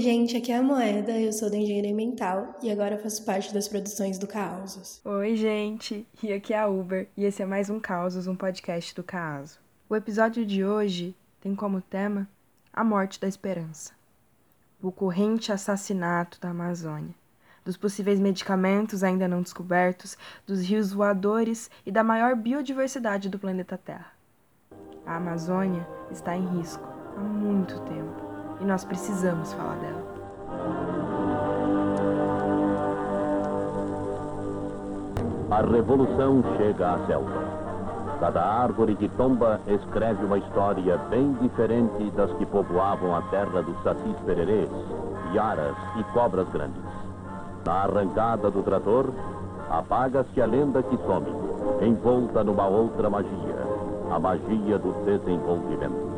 Oi, gente, aqui é a Moeda, eu sou da Engenharia Mental e agora faço parte das produções do Causos. Oi, gente, e aqui é a Uber e esse é mais um Causos, um podcast do Caso. O episódio de hoje tem como tema a morte da esperança, o corrente assassinato da Amazônia, dos possíveis medicamentos ainda não descobertos, dos rios voadores e da maior biodiversidade do planeta Terra. A Amazônia está em risco há muito tempo e nós precisamos falar dela. A revolução chega à selva. Cada árvore que tomba escreve uma história bem diferente das que povoavam a terra dos sacis pererês, iaras e cobras grandes. Na arrancada do trator, apaga-se a lenda que some, envolta numa outra magia, a magia do desenvolvimento.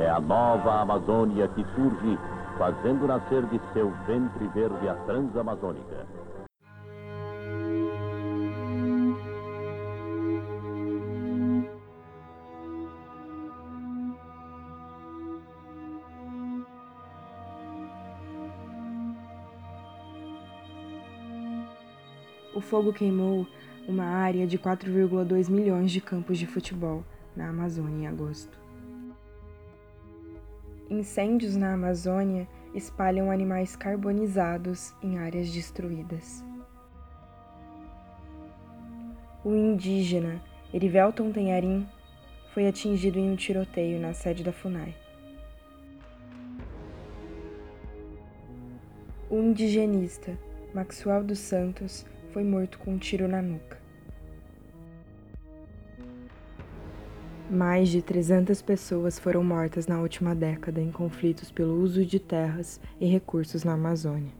É a nova Amazônia que surge, fazendo nascer de seu ventre verde a Transamazônica. O fogo queimou uma área de 4,2 milhões de campos de futebol na Amazônia em agosto. Incêndios na Amazônia espalham animais carbonizados em áreas destruídas. O indígena Erivelton Tenharim foi atingido em um tiroteio na sede da FUNAI. O indigenista Maxwell dos Santos foi morto com um tiro na nuca. Mais de 300 pessoas foram mortas na última década em conflitos pelo uso de terras e recursos na Amazônia.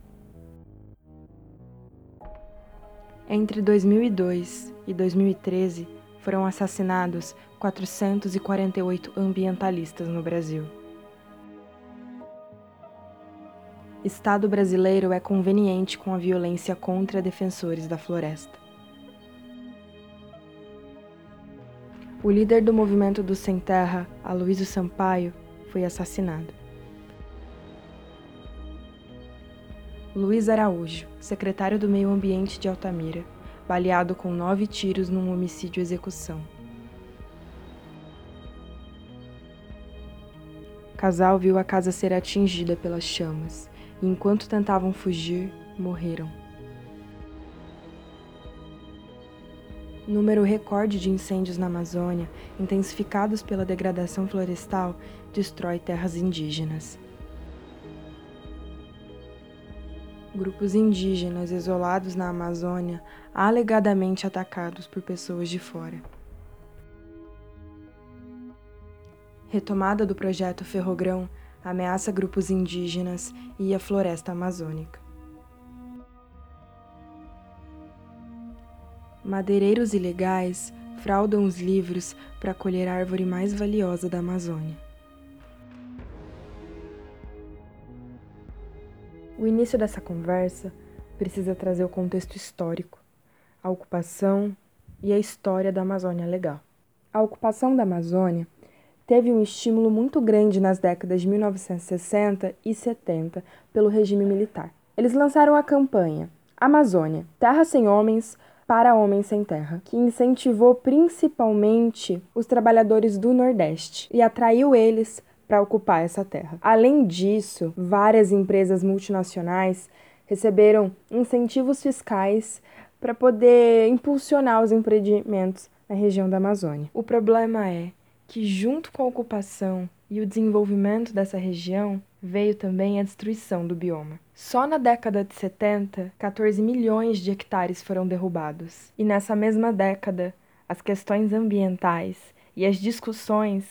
Entre 2002 e 2013, foram assassinados 448 ambientalistas no Brasil. Estado brasileiro é conveniente com a violência contra defensores da floresta. O líder do movimento do Sem Terra, Aloysio Sampaio, foi assassinado. Luiz Araújo, secretário do Meio Ambiente de Altamira, baleado com nove tiros num homicídio-execução. Casal viu a casa ser atingida pelas chamas e, enquanto tentavam fugir, morreram. Número recorde de incêndios na Amazônia, intensificados pela degradação florestal, destrói terras indígenas. Grupos indígenas isolados na Amazônia, alegadamente atacados por pessoas de fora. Retomada do projeto Ferrogrão ameaça grupos indígenas e a floresta amazônica. Madeireiros ilegais fraudam os livros para colher a árvore mais valiosa da Amazônia. O início dessa conversa precisa trazer o contexto histórico, a ocupação e a história da Amazônia Legal. A ocupação da Amazônia teve um estímulo muito grande nas décadas de 1960 e 70 pelo regime militar. Eles lançaram a campanha Amazônia, Terra Sem Homens, para Homens Sem Terra, que incentivou principalmente os trabalhadores do Nordeste e atraiu eles para ocupar essa terra. Além disso, várias empresas multinacionais receberam incentivos fiscais para poder impulsionar os empreendimentos na região da Amazônia. O problema é que, junto com a ocupação e o desenvolvimento dessa região, veio também a destruição do bioma. Só na década de 70, 14 milhões de hectares foram derrubados. E nessa mesma década, as questões ambientais e as discussões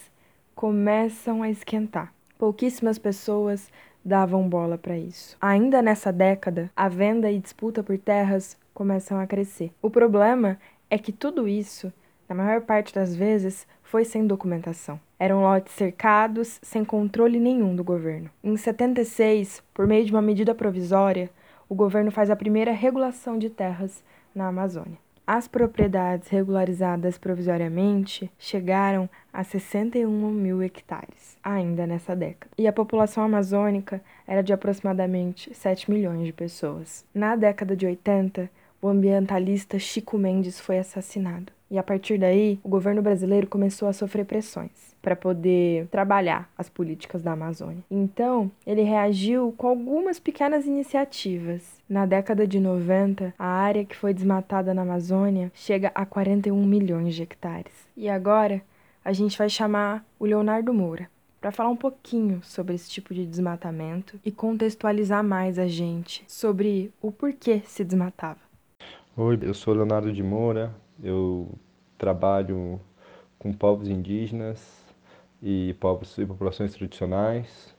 começam a esquentar. Pouquíssimas pessoas davam bola para isso. Ainda nessa década, a venda e disputa por terras começam a crescer. O problema é que tudo isso, na maior parte das vezes, foi sem documentação. Eram lotes cercados, sem controle nenhum do governo. Em 76, por meio de uma medida provisória, o governo faz a primeira regulação de terras na Amazônia. As propriedades regularizadas provisoriamente chegaram a 61 mil hectares, ainda nessa década. E a população amazônica era de aproximadamente 7 milhões de pessoas. Na década de 80, o ambientalista Chico Mendes foi assassinado. E a partir daí, o governo brasileiro começou a sofrer pressões para poder trabalhar as políticas da Amazônia. Então, ele reagiu com algumas pequenas iniciativas. Na década de 90, a área que foi desmatada na Amazônia chega a 41 milhões de hectares. E agora, a gente vai chamar o Leonardo Moura para falar um pouquinho sobre esse tipo de desmatamento e contextualizar mais a gente sobre o porquê se desmatava. Oi, eu sou Leonardo de Moura, eu trabalho com povos indígenas e povos e populações tradicionais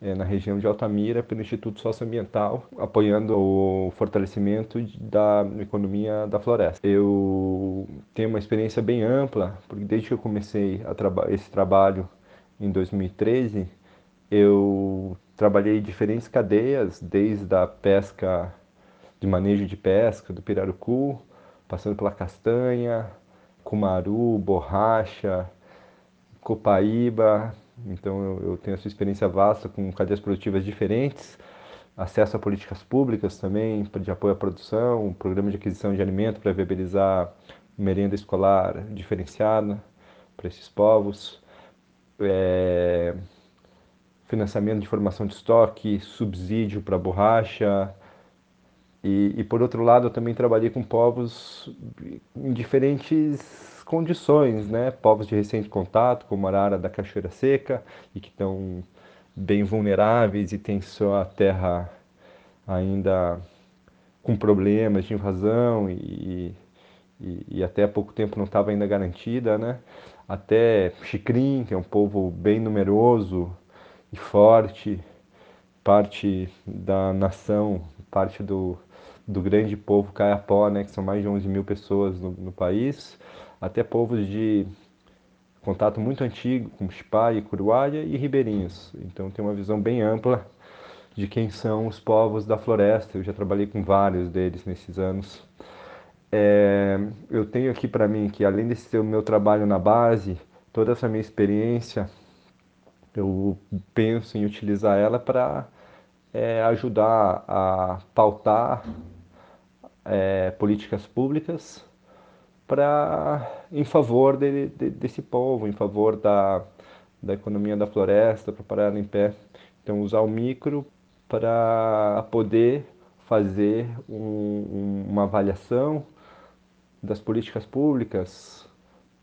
é, na região de Altamira pelo Instituto Socioambiental, apoiando o fortalecimento da economia da floresta. Eu tenho uma experiência bem ampla, porque desde que eu comecei traba esse trabalho em 2013, eu trabalhei em diferentes cadeias, desde a pesca de manejo de pesca do pirarucu, passando pela castanha, cumaru, borracha, copaíba. Então eu, eu tenho essa experiência vasta com cadeias produtivas diferentes, acesso a políticas públicas também de apoio à produção, programa de aquisição de alimento para viabilizar merenda escolar diferenciada para esses povos, é, financiamento de formação de estoque, subsídio para borracha, e, e, por outro lado, eu também trabalhei com povos em diferentes condições, né? Povos de recente contato, como a arara da Cachoeira Seca, e que estão bem vulneráveis e têm sua terra ainda com problemas de invasão e, e, e até há pouco tempo não estava ainda garantida, né? Até Xicrim, que é um povo bem numeroso e forte, parte da nação, parte do, do grande povo caiapó, né, que são mais de 11 mil pessoas no, no país, até povos de contato muito antigo, como Chipai, Curuáia e Ribeirinhos. Então tem uma visão bem ampla de quem são os povos da floresta. Eu já trabalhei com vários deles nesses anos. É, eu tenho aqui para mim que além desse o meu trabalho na base, toda essa minha experiência, eu penso em utilizar ela para é, ajudar a pautar é, políticas públicas para em favor de, de, desse povo, em favor da, da economia da floresta, para parar em pé. Então, usar o micro para poder fazer um, uma avaliação das políticas públicas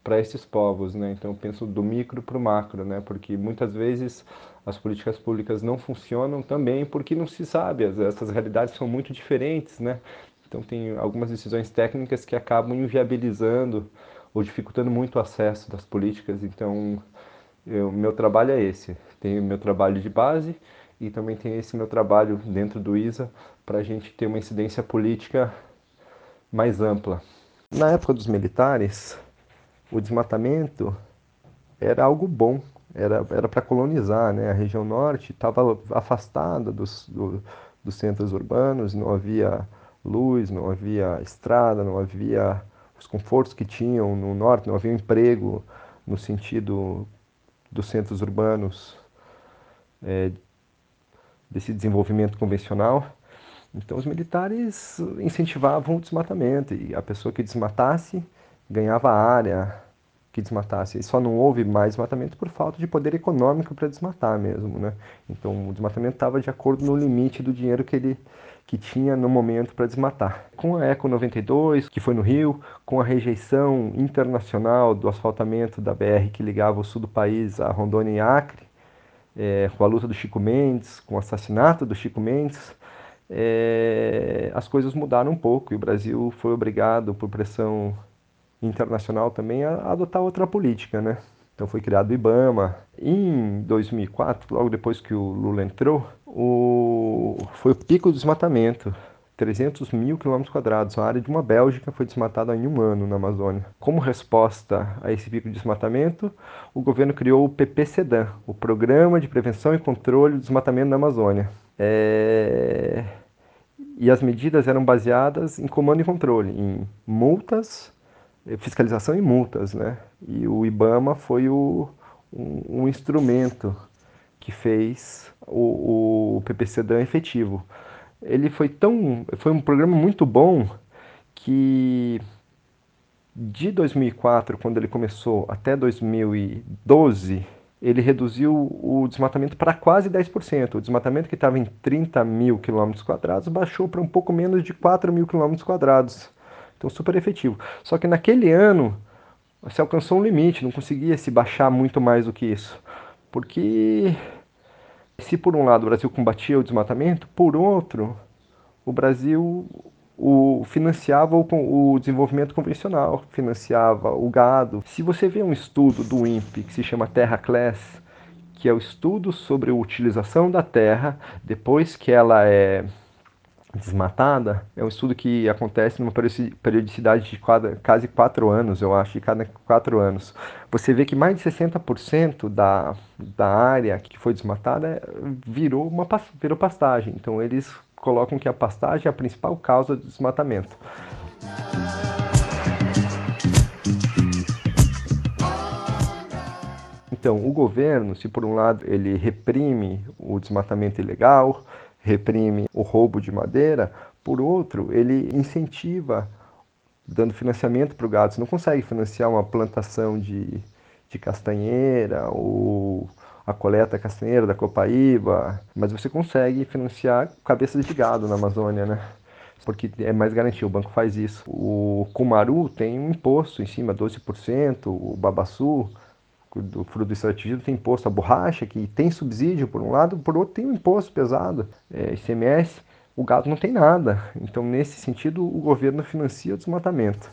para esses povos, né? Então, eu penso do micro para o macro, né? Porque muitas vezes as políticas públicas não funcionam também porque não se sabe, essas realidades são muito diferentes, né? Então tem algumas decisões técnicas que acabam inviabilizando ou dificultando muito o acesso das políticas. Então, o meu trabalho é esse. Tem o meu trabalho de base e também tem esse meu trabalho dentro do ISA para a gente ter uma incidência política mais ampla. Na época dos militares, o desmatamento era algo bom, era era para colonizar, né? A região norte estava afastada dos, do, dos centros urbanos, não havia luz, não havia estrada, não havia os confortos que tinham no norte, não havia emprego no sentido dos centros urbanos é, desse desenvolvimento convencional. Então os militares incentivavam o desmatamento e a pessoa que desmatasse ganhava área que desmatasse. E só não houve mais desmatamento por falta de poder econômico para desmatar mesmo, né? Então o desmatamento estava de acordo no limite do dinheiro que ele que tinha no momento para desmatar. Com a Eco 92, que foi no Rio, com a rejeição internacional do asfaltamento da BR que ligava o sul do país a Rondônia e Acre, é, com a luta do Chico Mendes, com o assassinato do Chico Mendes, é, as coisas mudaram um pouco e o Brasil foi obrigado, por pressão internacional também, a adotar outra política, né? Então foi criado o IBAMA. Em 2004, logo depois que o Lula entrou, o... foi o pico do desmatamento. 300 mil quilômetros quadrados, a área de uma Bélgica foi desmatada em um ano na Amazônia. Como resposta a esse pico de desmatamento, o governo criou o PPCDAN, o Programa de Prevenção e Controle do Desmatamento na Amazônia. É... e as medidas eram baseadas em comando e controle, em multas, fiscalização e multas, né? E o IBAMA foi o, um, um instrumento que fez o, o PPCDAN efetivo. Ele foi tão, foi um programa muito bom que de 2004, quando ele começou, até 2012, ele reduziu o desmatamento para quase 10%. O desmatamento que estava em 30 mil quilômetros quadrados baixou para um pouco menos de 4 mil quilômetros quadrados. Então, super efetivo. Só que naquele ano, se alcançou um limite, não conseguia se baixar muito mais do que isso. Porque se por um lado o Brasil combatia o desmatamento, por outro, o Brasil o, financiava o, o, desenvolvimento convencional, financiava o gado. Se você vê um estudo do INPE que se chama Terra Class, que é o estudo sobre a utilização da terra depois que ela é desmatada, é um estudo que acontece numa periodicidade de quase quatro anos, eu acho, de cada quatro anos. Você vê que mais de 60% da, da área que foi desmatada virou, uma, virou pastagem. Então eles colocam que a pastagem é a principal causa do desmatamento. Então, o governo, se por um lado ele reprime o desmatamento ilegal, reprime o roubo de madeira, por outro, ele incentiva dando financiamento para o gado. Você não consegue financiar uma plantação de, de castanheira ou a coleta castanheira da Copaíba, mas você consegue financiar cabeças de gado na Amazônia, né? Porque é mais garantia, o banco faz isso. O Cumaru tem um imposto em cima, 12%, o Babaçu, do fruto do extrativismo, tem imposto. A borracha, que tem subsídio por um lado, por outro tem um imposto pesado, é, ICMS. O gado não tem nada. Então, nesse sentido, o governo financia o desmatamento.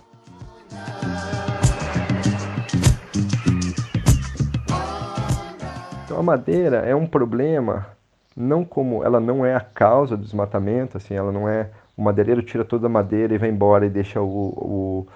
a madeira é um problema, não como ela não é a causa do desmatamento, assim, ela não é o madeireiro tira toda a madeira e vai embora e deixa o, o,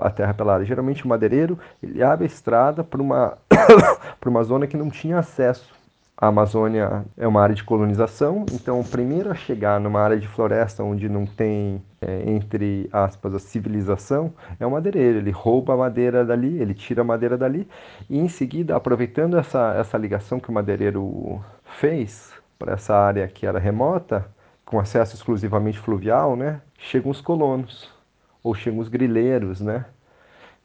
a terra pelada. Geralmente o madeireiro ele abre a estrada para uma para uma zona que não tinha acesso a Amazônia é uma área de colonização, então o primeiro a chegar numa área de floresta onde não tem, é, entre aspas, a civilização, é o madeireiro. Ele rouba a madeira dali, ele tira a madeira dali, e em seguida, aproveitando essa, essa ligação que o madeireiro fez para essa área que era remota, com acesso exclusivamente fluvial, né, chegam os colonos, ou chegam os grileiros, né,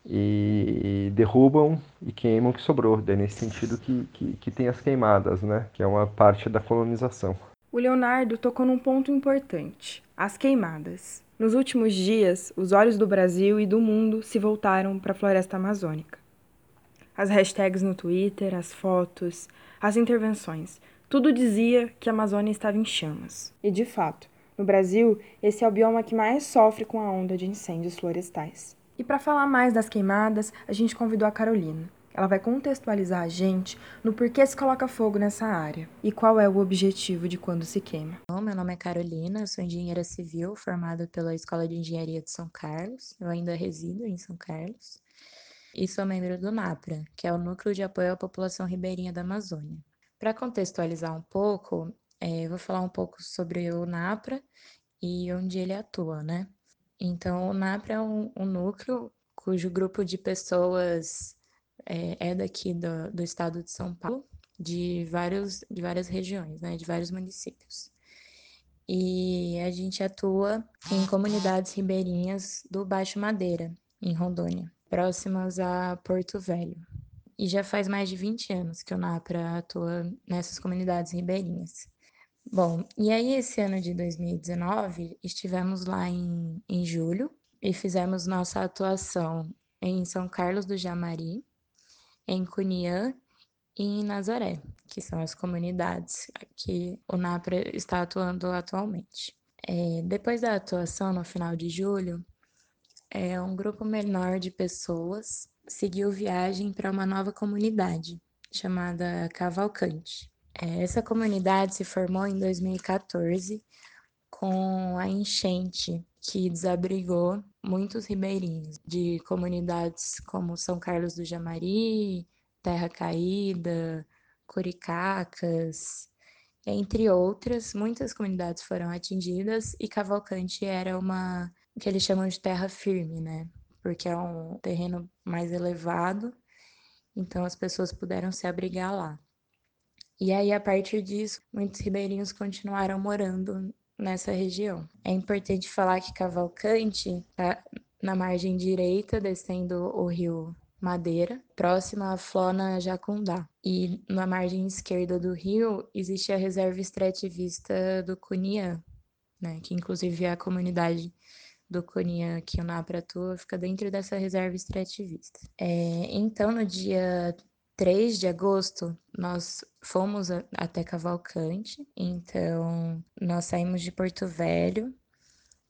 e derrubam e queimam o que sobrou. É nesse sentido que, que, que tem as queimadas, né? Que é uma parte da colonização. O Leonardo tocou num ponto importante: as queimadas. Nos últimos dias, os olhos do Brasil e do mundo se voltaram para a floresta amazônica. As hashtags no Twitter, as fotos, as intervenções, tudo dizia que a Amazônia estava em chamas. E de fato, no Brasil, esse é o bioma que mais sofre com a onda de incêndios florestais. E para falar mais das queimadas, a gente convidou a Carolina. Ela vai contextualizar a gente no porquê se coloca fogo nessa área e qual é o objetivo de quando se queima. Bom, meu nome é Carolina, sou engenheira civil formada pela Escola de Engenharia de São Carlos. Eu ainda resido em São Carlos e sou membro do NAPRA, que é o Núcleo de Apoio à População Ribeirinha da Amazônia. Para contextualizar um pouco, é, eu vou falar um pouco sobre o NAPRA e onde ele atua, né? Então, o NAPRA é um, um núcleo cujo grupo de pessoas é, é daqui do, do, estado de São Paulo, de, vários, de várias regiões, né, de vários municípios. E a gente atua em comunidades ribeirinhas do Baixo Madeira, em Rondônia, próximas a Porto Velho. E já faz mais de 20 anos que o NAPRA atua nessas comunidades ribeirinhas. Bom, e aí esse ano de 2019 estivemos lá em, em julho e fizemos nossa atuação em São Carlos do Jamari, em Cuniã e em Nazaré, que são as comunidades que o NAPRA está atuando atualmente. É, depois da atuação, no final de julho, é, um grupo menor de pessoas seguiu viagem para uma nova comunidade chamada Cavalcante. É, essa comunidade se formou em 2014 com a enchente que desabrigou muitos ribeirinhos de comunidades como São Carlos do Jamari, Terra Caída, Curicacas Entre outras, muitas comunidades foram atingidas e Cavalcante era uma que eles chamam de terra firme, né? Porque é um terreno mais elevado, então as pessoas puderam se abrigar lá. E aí, a partir disso, muitos ribeirinhos continuaram morando nessa região. É importante falar que Cavalcante está na margem direita, descendo o rio Madeira, próxima à Flona Jacundá. E na margem esquerda do rio existe a reserva extrativista do Cunhã, né, que inclusive é a comunidade do Cunhã que o NAPRA atua, fica dentro dessa reserva extrativista. É, então, no dia 3 de agosto, nós fomos até Cavalcante, então nós saímos de Porto Velho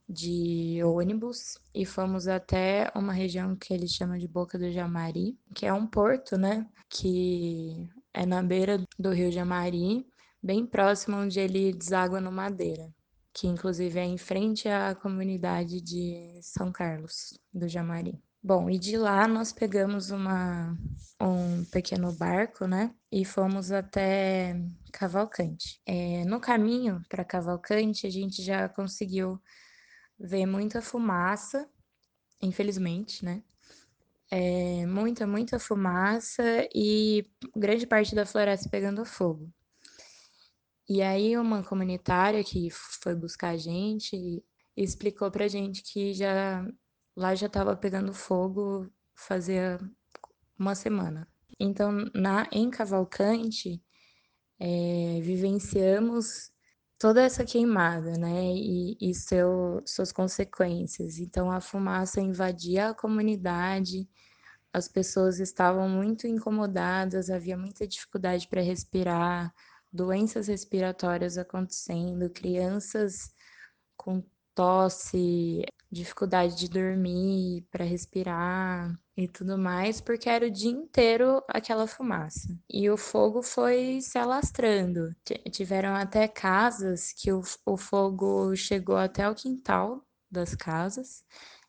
de ônibus e fomos até uma região que eles chamam de Boca do Jamari, que é um porto, né, que é na beira do Rio Jamari, bem próximo onde ele deságua no Madeira, que inclusive é em frente à comunidade de São Carlos do Jamari. Bom, e de lá nós pegamos uma, um pequeno barco, né? E fomos até Cavalcante. É, no caminho para Cavalcante, a gente já conseguiu ver muita fumaça, infelizmente, né? É, muita, muita fumaça e grande parte da floresta pegando fogo. E aí uma comunitária que foi buscar a gente explicou pra gente que já Lá já estava pegando fogo fazia uma semana. Então, na em Cavalcante, é, vivenciamos toda essa queimada, né? E, e seu, suas consequências. Então, a fumaça invadia a comunidade, as pessoas estavam muito incomodadas, havia muita dificuldade para respirar, doenças respiratórias acontecendo, crianças com tosse, dificuldade de dormir, para respirar e tudo mais, porque era o dia inteiro aquela fumaça. E o fogo foi se alastrando. Tiveram até casas que o, o fogo chegou até o quintal das casas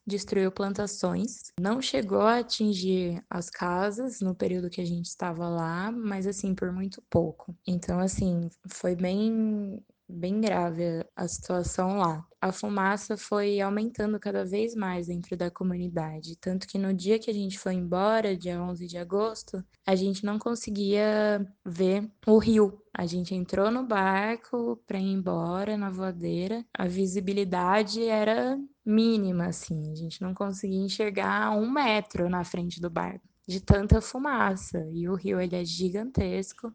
destruiu plantações. Não chegou a atingir as casas no período que a gente estava lá, mas assim, por muito pouco. Então, assim, foi bem bem grave a situação lá. A fumaça foi aumentando cada vez mais dentro da comunidade, tanto que no dia que a gente foi embora, dia 11 de agosto, a gente não conseguia ver o rio. A gente entrou no barco para ir embora na voadeira, a visibilidade era mínima, assim, a gente não conseguia enxergar um metro na frente do barco de tanta fumaça. E o rio ele é gigantesco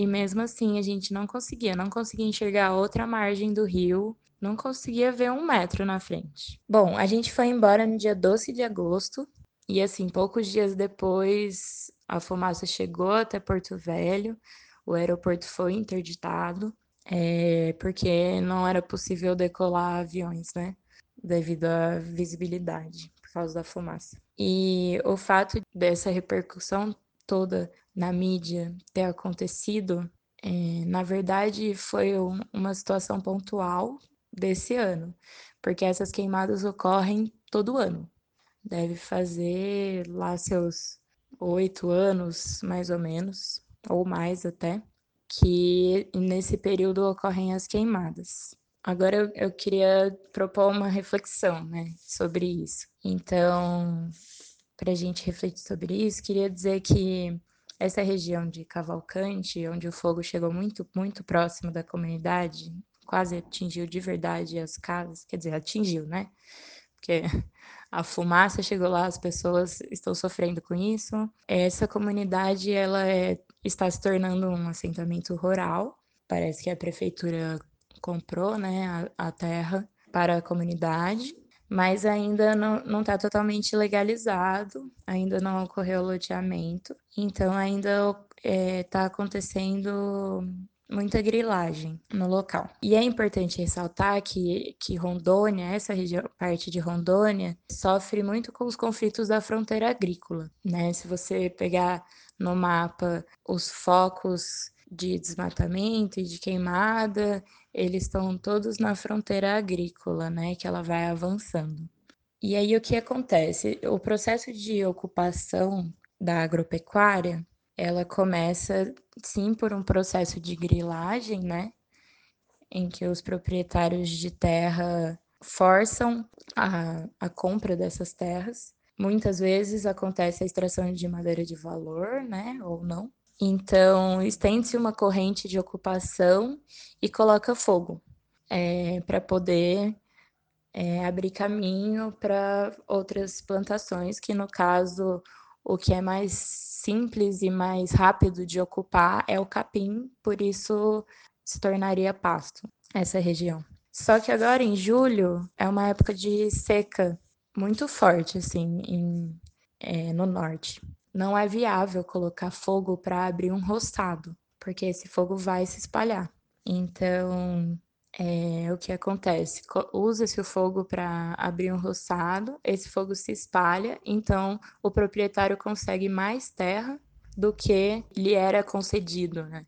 e mesmo assim a gente não conseguia, não conseguia enxergar outra margem do rio, não conseguia ver um metro na frente. Bom, a gente foi embora no dia 12 de agosto, e assim, poucos dias depois a fumaça chegou até Porto Velho, o aeroporto foi interditado, é, porque não era possível decolar aviões, né? Devido à visibilidade, por causa da fumaça. E o fato dessa repercussão toda na mídia ter acontecido, é, na verdade foi um, uma situação pontual desse ano, porque essas queimadas ocorrem todo ano. Deve fazer lá seus oito anos, mais ou menos, ou mais até, que nesse período ocorrem as queimadas. Agora eu, eu queria propor uma reflexão né, sobre isso. Então, para a gente refletir sobre isso, queria dizer que essa região de Cavalcante, onde o fogo chegou muito, muito próximo da comunidade, quase atingiu de verdade as casas, quer dizer, atingiu, né? Porque a fumaça chegou lá, as pessoas estão sofrendo com isso. Essa comunidade, ela é, está se tornando um assentamento rural. Parece que a prefeitura comprou, né, a, a terra para a comunidade mas ainda não está totalmente legalizado, ainda não ocorreu loteamento, então ainda está é, acontecendo muita grilagem no local. E é importante ressaltar que, que Rondônia, essa região, parte de Rondônia, sofre muito com os conflitos da fronteira agrícola, né? Se você pegar no mapa os focos de desmatamento e de queimada eles estão todos na fronteira agrícola, né, que ela vai avançando. E aí o que acontece? O processo de ocupação da agropecuária, ela começa sim por um processo de grilagem, né? em que os proprietários de terra forçam a, a compra dessas terras. Muitas vezes acontece a extração de madeira de valor, né, ou não. Então, estende-se uma corrente de ocupação e coloca fogo é, para poder é, abrir caminho para outras plantações, que no caso o que é mais simples e mais rápido de ocupar é o capim, por isso se tornaria pasto essa região. Só que agora em julho é uma época de seca muito forte assim em, é, no norte. Não é viável colocar fogo para abrir um roçado, porque esse fogo vai se espalhar. Então é, o que acontece? Usa-se o fogo para abrir um roçado, esse fogo se espalha, então o proprietário consegue mais terra do que lhe era concedido, né?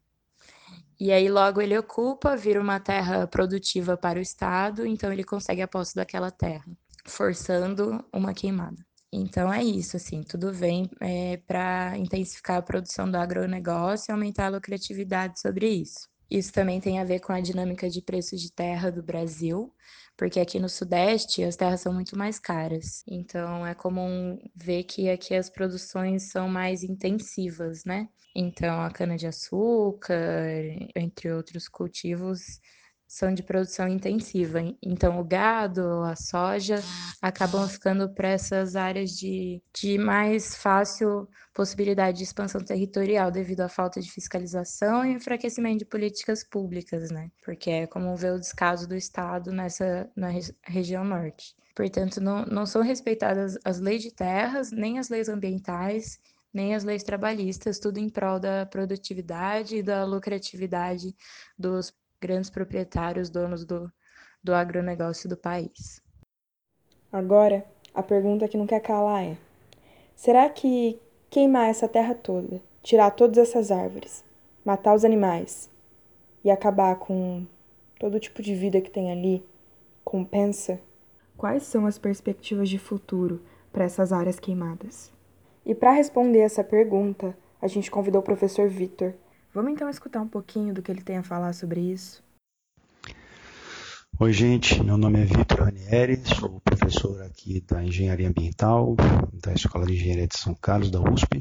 E aí logo ele ocupa, vira uma terra produtiva para o Estado, então ele consegue a posse daquela terra, forçando uma queimada. Então é isso, assim, tudo vem é, para intensificar a produção do agronegócio e aumentar a lucratividade sobre isso. Isso também tem a ver com a dinâmica de preços de terra do Brasil, porque aqui no Sudeste as terras são muito mais caras. Então é comum ver que aqui as produções são mais intensivas, né? Então a cana-de-açúcar, entre outros cultivos, são de produção intensiva. Então, o gado, a soja, acabam ficando para essas áreas de, de mais fácil possibilidade de expansão territorial devido à falta de fiscalização e enfraquecimento de políticas públicas, né? Porque é como ver o descaso do Estado nessa na região norte. Portanto, não, não são respeitadas as leis de terras, nem as leis ambientais, nem as leis trabalhistas, tudo em prol da produtividade e da lucratividade dos grandes proprietários, donos do, do agronegócio do país. Agora, a pergunta que não quer calar é: será que queimar essa terra toda, tirar todas essas árvores, matar os animais e acabar com todo tipo de vida que tem ali compensa? Quais são as perspectivas de futuro para essas áreas queimadas? E para responder essa pergunta, a gente convidou o professor Vitor, Vamos então escutar um pouquinho do que ele tem a falar sobre isso. Oi, gente. Meu nome é Vitor Ranieri, sou professor aqui da Engenharia Ambiental da Escola de Engenharia de São Carlos, da USP,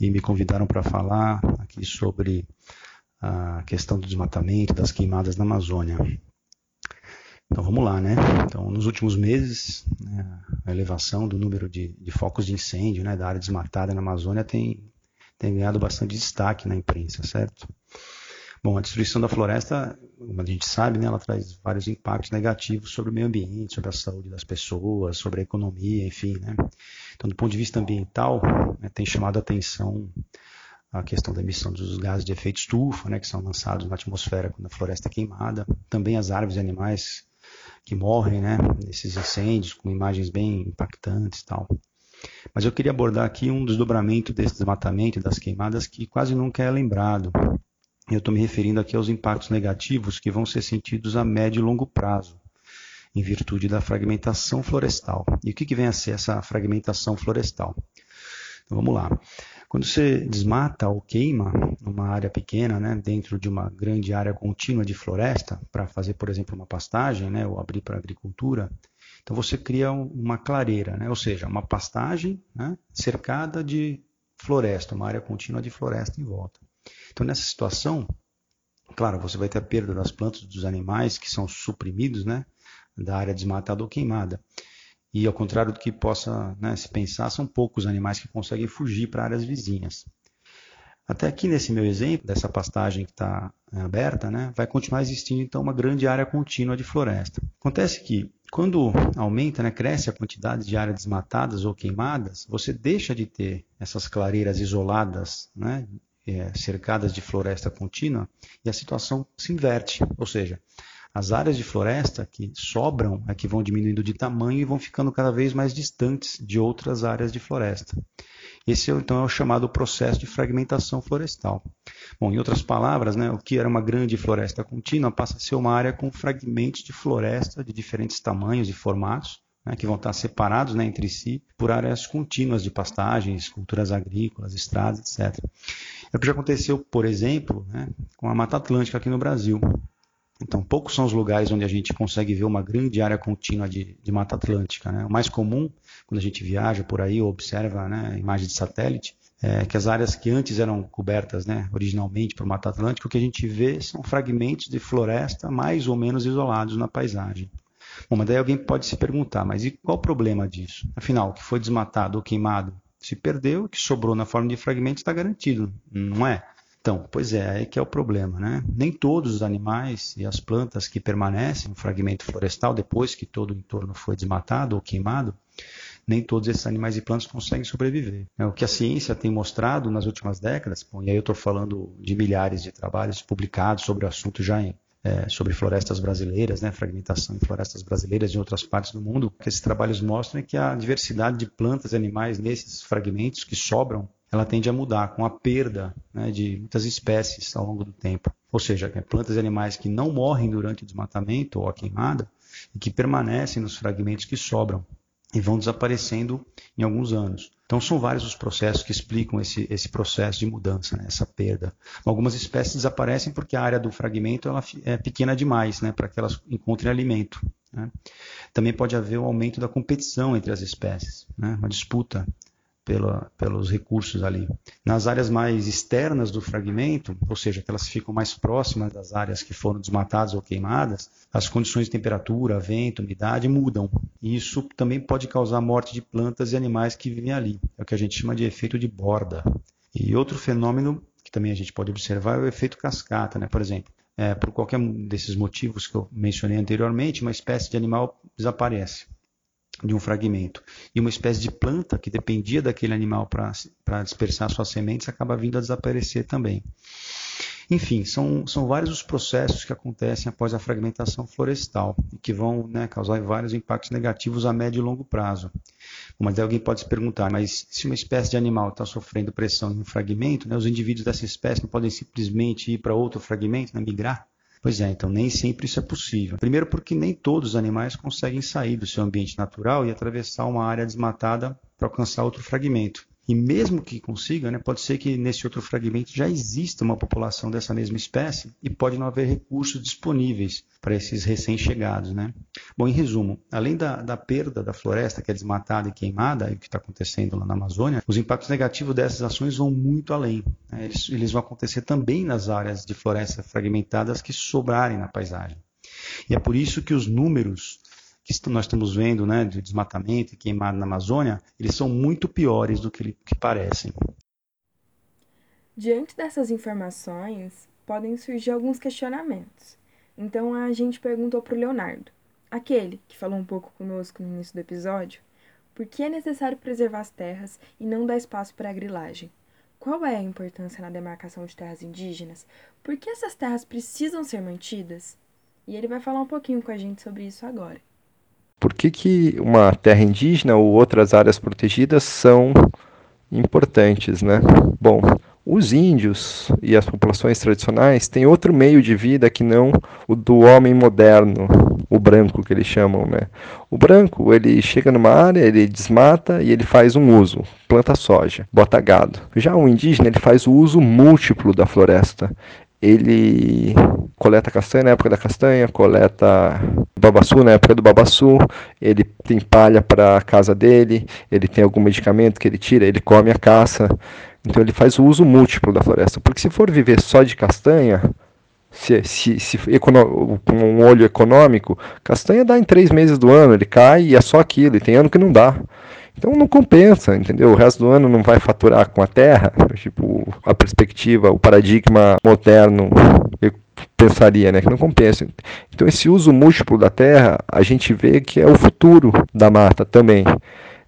e me convidaram para falar aqui sobre a questão do desmatamento, das queimadas na Amazônia. Então vamos lá, né? Então, nos últimos meses, né, a elevação do número de, de focos de incêndio né, da área desmatada na Amazônia tem tem ganhado bastante destaque na imprensa, certo? Bom, a destruição da floresta, como a gente sabe, né, ela traz vários impactos negativos sobre o meio ambiente, sobre a saúde das pessoas, sobre a economia, enfim, né? Então, do ponto de vista ambiental, né, tem chamado a atenção a questão da emissão dos gases de efeito estufa, né, que são lançados na atmosfera quando a floresta é queimada. Também as árvores e animais que morrem, né, nesses incêndios, com imagens bem impactantes e tal. Mas eu queria abordar aqui um desdobramento desse desmatamento das queimadas que quase nunca é lembrado. Eu estou me referindo aqui aos impactos negativos que vão ser sentidos a médio e longo prazo, em virtude da fragmentação florestal. E o que, que vem a ser essa fragmentação florestal? Então, vamos lá. Quando você desmata ou queima uma área pequena, né, dentro de uma grande área contínua de floresta, para fazer, por exemplo, uma pastagem, né, ou abrir para agricultura, então você cria uma clareira, né? ou seja, uma pastagem né? cercada de floresta, uma área contínua de floresta em volta. Então nessa situação, claro, você vai ter a perda das plantas dos animais que são suprimidos né? da área desmatada ou queimada. E ao contrário do que possa né, se pensar, são poucos animais que conseguem fugir para áreas vizinhas. Até aqui nesse meu exemplo, dessa pastagem que está é, aberta, né, vai continuar existindo então uma grande área contínua de floresta. Acontece que quando aumenta, né, cresce a quantidade de áreas desmatadas ou queimadas, você deixa de ter essas clareiras isoladas, né, é, cercadas de floresta contínua, e a situação se inverte. Ou seja, as áreas de floresta que sobram é que vão diminuindo de tamanho e vão ficando cada vez mais distantes de outras áreas de floresta. Esse então é o chamado processo de fragmentação florestal. Bom, em outras palavras, né, o que era uma grande floresta contínua passa a ser uma área com fragmentos de floresta de diferentes tamanhos e formatos, né, que vão estar separados né, entre si por áreas contínuas de pastagens, culturas agrícolas, estradas, etc. É o que já aconteceu, por exemplo, né, com a Mata Atlântica aqui no Brasil. Então, poucos são os lugares onde a gente consegue ver uma grande área contínua de, de Mata Atlântica. Né? O mais comum, quando a gente viaja por aí ou observa né, imagem de satélite, é que as áreas que antes eram cobertas né, originalmente por Mata Atlântica, o que a gente vê são fragmentos de floresta mais ou menos isolados na paisagem. Bom, mas daí alguém pode se perguntar, mas e qual o problema disso? Afinal, o que foi desmatado ou queimado se perdeu, o que sobrou na forma de fragmentos está garantido, não é? Então, pois é, aí que é o problema, né? Nem todos os animais e as plantas que permanecem no fragmento florestal depois que todo o entorno foi desmatado ou queimado, nem todos esses animais e plantas conseguem sobreviver. É o que a ciência tem mostrado nas últimas décadas, bom, e aí eu estou falando de milhares de trabalhos publicados sobre o assunto já em é, sobre florestas brasileiras, né, fragmentação em florestas brasileiras em outras partes do mundo, o que esses trabalhos mostram é que a diversidade de plantas e animais nesses fragmentos que sobram ela tende a mudar com a perda né, de muitas espécies ao longo do tempo. Ou seja, plantas e animais que não morrem durante o desmatamento ou a queimada e que permanecem nos fragmentos que sobram e vão desaparecendo em alguns anos. Então são vários os processos que explicam esse, esse processo de mudança, né, essa perda. Algumas espécies desaparecem porque a área do fragmento ela é pequena demais né, para que elas encontrem alimento. Né. Também pode haver um aumento da competição entre as espécies, né, uma disputa pela, pelos recursos ali. Nas áreas mais externas do fragmento, ou seja, que elas ficam mais próximas das áreas que foram desmatadas ou queimadas, as condições de temperatura, vento, umidade mudam. E isso também pode causar morte de plantas e animais que vivem ali. É o que a gente chama de efeito de borda. E outro fenômeno que também a gente pode observar é o efeito cascata, né? Por exemplo, é, por qualquer desses motivos que eu mencionei anteriormente, uma espécie de animal desaparece de um fragmento. E uma espécie de planta que dependia daquele animal para dispersar suas sementes acaba vindo a desaparecer também. Enfim, são, são vários os processos que acontecem após a fragmentação florestal e que vão né, causar vários impactos negativos a médio e longo prazo. Mas alguém pode se perguntar, mas se uma espécie de animal está sofrendo pressão em um fragmento, né, os indivíduos dessa espécie não podem simplesmente ir para outro fragmento, né, migrar? Pois é, então nem sempre isso é possível. Primeiro, porque nem todos os animais conseguem sair do seu ambiente natural e atravessar uma área desmatada para alcançar outro fragmento. E mesmo que consiga, né, pode ser que nesse outro fragmento já exista uma população dessa mesma espécie e pode não haver recursos disponíveis para esses recém-chegados. Né? Bom, em resumo, além da, da, perda da floresta que é desmatada e queimada, o que está acontecendo lá na Amazônia, os impactos negativos dessas ações vão muito além. Né? Eles, eles vão acontecer também nas áreas de floresta fragmentadas que sobrarem na paisagem. E é por isso que os números que nós estamos vendo né, de desmatamento e queimado na Amazônia, eles são muito piores do que, que parecem. Diante dessas informações, podem surgir alguns questionamentos. Então a gente perguntou para o Leonardo, aquele que falou um pouco conosco no início do episódio, por que é necessário preservar as terras e não dar espaço para a grilagem? Qual é a importância na demarcação de terras indígenas? Por que essas terras precisam ser mantidas? E ele vai falar um pouquinho com a gente sobre isso agora. Por que, que uma terra indígena ou outras áreas protegidas são importantes, né? Bom, os índios e as populações tradicionais têm outro meio de vida que não o do homem moderno, o branco que eles chamam, né? O branco, ele chega numa área, ele desmata e ele faz um uso, planta soja, bota gado. Já o indígena, ele faz o uso múltiplo da floresta ele coleta castanha na época da castanha, coleta babaçu na época do babaçu, ele tem palha para a casa dele, ele tem algum medicamento que ele tira, ele come a caça. Então ele faz o uso múltiplo da floresta. Porque se for viver só de castanha, se, se, se com um olho econômico, castanha dá em três meses do ano, ele cai e é só aquilo, e tem ano que não dá. Então não compensa, entendeu? O resto do ano não vai faturar com a terra. Tipo, a perspectiva, o paradigma moderno, pensaria, né, que não compensa. Então esse uso múltiplo da terra, a gente vê que é o futuro da mata também.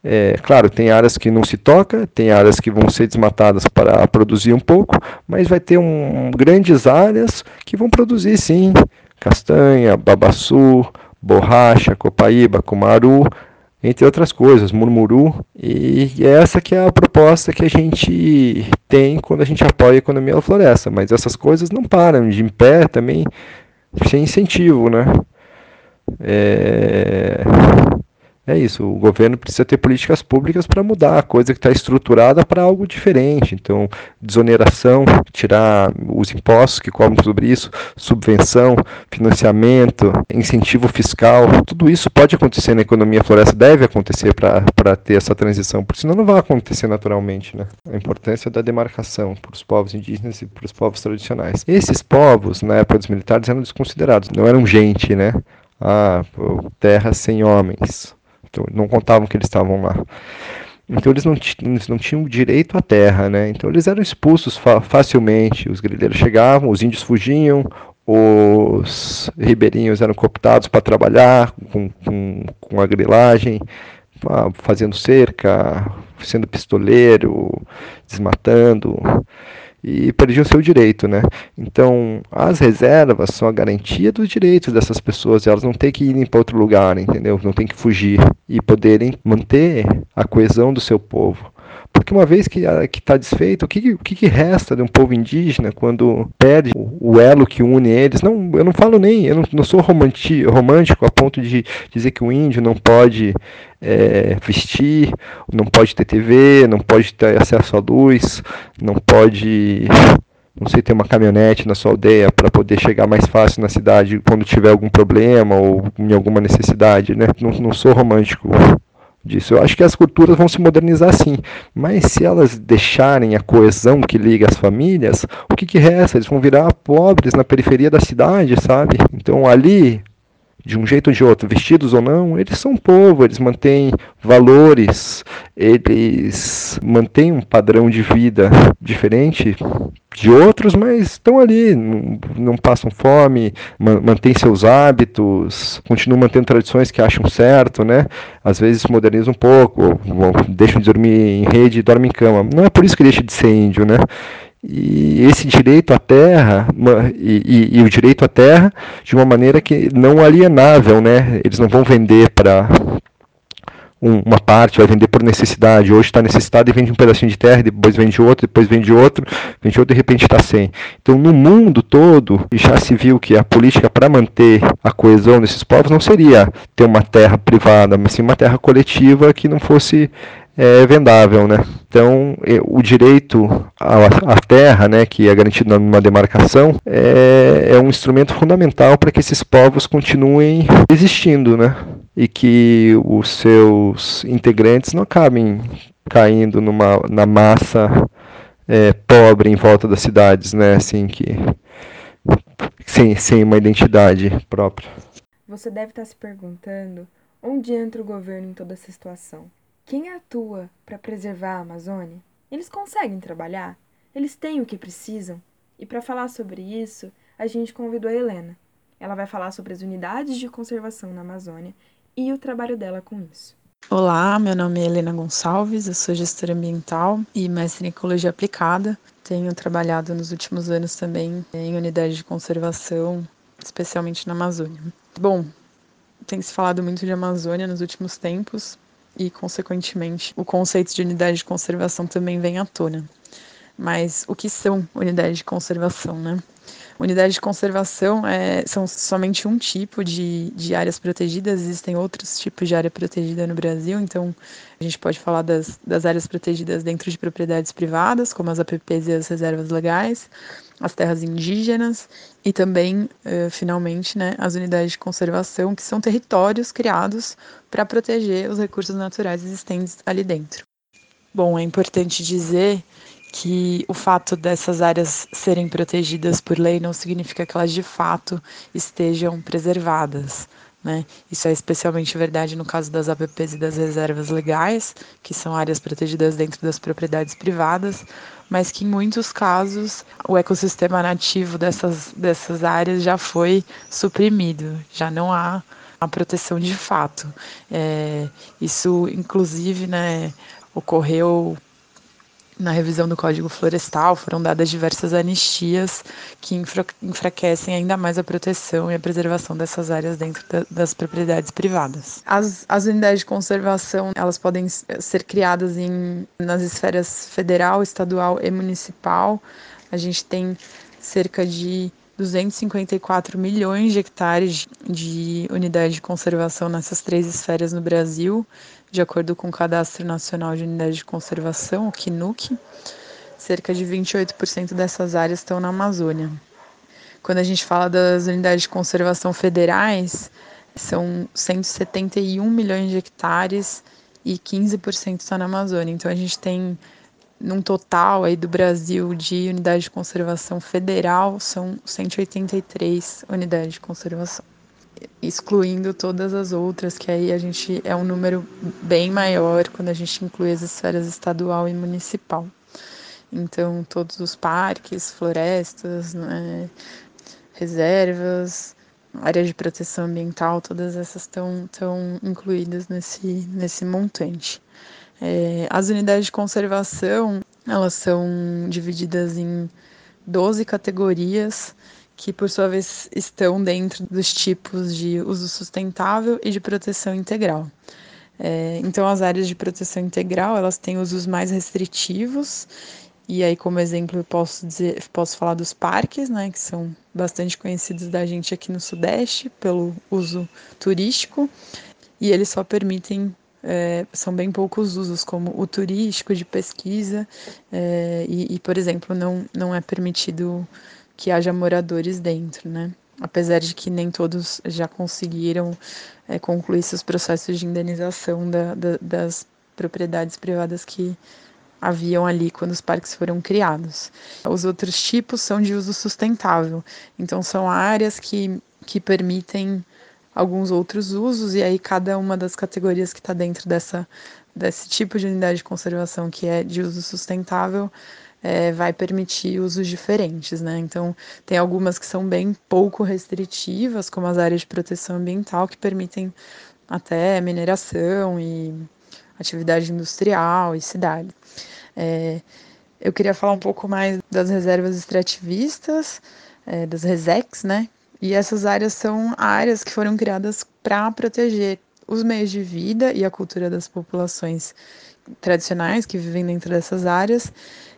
É, claro, tem áreas que não se toca, tem áreas que vão ser desmatadas para produzir um pouco, mas vai ter um, grandes áreas que vão produzir sim castanha, babaçu, borracha, copaíba, cumaru, entre outras coisas, murmuru, e essa que é a proposta que a gente tem quando a gente apoia a economia da floresta, mas essas coisas não param de em pé também, sem incentivo, né? É, é isso, o governo precisa ter políticas públicas para mudar a coisa que está estruturada para algo diferente. Então, desoneração, tirar os impostos que cobram sobre isso, subvenção, financiamento, incentivo fiscal, tudo isso pode acontecer na economia floresta, deve acontecer para ter essa transição, porque senão não vai acontecer naturalmente. Né? A importância da demarcação para os povos indígenas e para os povos tradicionais. Esses povos, na época dos militares, eram desconsiderados, não eram gente, né? Ah, terra sem homens então, não contavam que eles estavam lá. Então eles não, eles não tinham direito à terra, né? Então eles eram expulsos fa facilmente. Os grileiros chegavam, os índios fugiam, os ribeirinhos eram cooptados para trabalhar com, com, com a grilagem, fazendo cerca, sendo pistoleiro, desmatando e perdiam seu direito, né? Então, as reservas são a garantia dos direitos dessas pessoas, elas não têm que ir para outro lugar, entendeu? Não têm que fugir e poderem manter a coesão do seu povo. Porque uma vez que está desfeito, o que, o que resta de um povo indígena quando perde o, o elo que une eles? Não, eu não falo nem, eu não, não sou romanti, romântico a ponto de dizer que o índio não pode é, vestir, não pode ter TV, não pode ter acesso à luz, não pode não sei, ter uma caminhonete na sua aldeia para poder chegar mais fácil na cidade quando tiver algum problema ou em alguma necessidade, né? Não, não sou romântico disso. Eu acho que as culturas vão se modernizar sim, mas se elas deixarem a coesão que liga as famílias, o que, que resta? Eles vão virar pobres na periferia da cidade, sabe? Então ali de um jeito ou de outro, vestidos ou não, eles são povo, eles mantêm valores, eles mantêm um padrão de vida diferente de outros, mas estão ali, não, não passam fome, mantêm seus hábitos, continuam mantendo tradições que acham certo, né? Às vezes modernizam um pouco, deixam de dormir em rede e dormem em cama. Não é por isso que deixa de ser índio, né? E esse direito à terra e, e, e, o direito à terra de uma maneira que não alienável, né? Eles não vão vender para um, uma parte, vai vender por necessidade. Hoje está necessitado e vende um pedacinho de terra, depois vende outro, depois vende outro, vende outro, de repente está sem. Então, no mundo todo, já se viu que a política para manter a coesão desses povos não seria ter uma terra privada, mas sim uma terra coletiva que não fosse é vendável, né? Então, o direito à, terra, né, que é garantido numa demarcação, é, é um instrumento fundamental para que esses povos continuem existindo, né? E que os seus integrantes não acabem caindo numa, na massa é, pobre em volta das cidades, né? Assim que sem, sem uma identidade própria. Você deve estar se perguntando onde entra o governo em toda essa situação. Quem atua para preservar a Amazônia? Eles conseguem trabalhar? Eles têm o que precisam? E para falar sobre isso, a gente convidou a Helena. Ela vai falar sobre as unidades de conservação na Amazônia e o trabalho dela com isso. Olá, meu nome é Helena Gonçalves, eu sou gestora ambiental e mestre em ecologia aplicada. Tenho trabalhado nos últimos anos também em unidades de conservação, especialmente na Amazônia. Bom, tem se falado muito de Amazônia nos últimos tempos, e, consequentemente, o conceito de unidade de conservação também vem à tona. Mas o que são unidades de conservação, né? Unidade de conservação é, são somente um tipo de, de áreas protegidas, existem outros tipos de área protegida no Brasil, então a gente pode falar das, das áreas protegidas dentro de propriedades privadas, como as APPs e as reservas legais, as terras indígenas e também, uh, finalmente, né, as unidades de conservação, que são territórios criados para proteger os recursos naturais existentes ali dentro. Bom, é importante dizer que o fato dessas áreas serem protegidas por lei não significa que elas de fato estejam preservadas. Né? Isso é especialmente verdade no caso das APPs e das reservas legais, que são áreas protegidas dentro das propriedades privadas, mas que em muitos casos o ecossistema nativo dessas, dessas áreas já foi suprimido, já não há a proteção de fato. É, isso, inclusive, né, ocorreu na revisão do Código Florestal foram dadas diversas anistias que enfra enfraquecem ainda mais a proteção e a preservação dessas áreas dentro da, das propriedades privadas. As, as unidades de conservação elas podem ser criadas em, nas esferas federal, estadual e municipal. A gente tem cerca de 254 milhões de hectares de unidade de conservação nessas três esferas no Brasil, de acordo com o Cadastro Nacional de Unidade de Conservação, o CNUC. Cerca de 28% dessas áreas estão na Amazônia. Quando a gente fala das unidades de conservação federais, são 171 milhões de hectares e 15% está na Amazônia. Então a gente tem num total aí do Brasil de unidade de conservação federal, são 183 unidades de conservação, excluindo todas as outras, que aí a gente é um número bem maior quando a gente inclui as esferas estadual e municipal. Então, todos os parques, florestas, né, reservas, áreas de proteção ambiental, todas essas estão, estão incluídas nesse, nesse montante. É, as unidades de conservação, elas são divididas em 12 categorias que, por sua vez, estão dentro dos tipos de uso sustentável e de proteção integral. É, então, as áreas de proteção integral, elas têm usos mais restritivos e aí, como exemplo, eu posso dizer, posso falar dos parques, né, que são bastante conhecidos da gente aqui no Sudeste pelo uso turístico, e eles só permitem é, são bem poucos usos, como o turístico, de pesquisa, é, e, e, por exemplo, não, não é permitido que haja moradores dentro, né? Apesar de que nem todos já conseguiram é, concluir seus processos de indenização da, da, das propriedades privadas que haviam ali quando os parques foram criados. Os outros tipos são de uso sustentável, então são áreas que, que permitem alguns outros usos, e aí cada uma das categorias que está dentro dessa, desse tipo de unidade de conservação que é de uso sustentável é, vai permitir usos diferentes, né? Então, tem algumas que são bem pouco restritivas, como as áreas de proteção ambiental, que permitem até mineração e atividade industrial e cidade. É, eu queria falar um pouco mais das reservas extrativistas, é, das RESEX, né? E essas áreas são áreas que foram criadas para proteger os meios de vida e a cultura das populações tradicionais que vivem dentro dessas áreas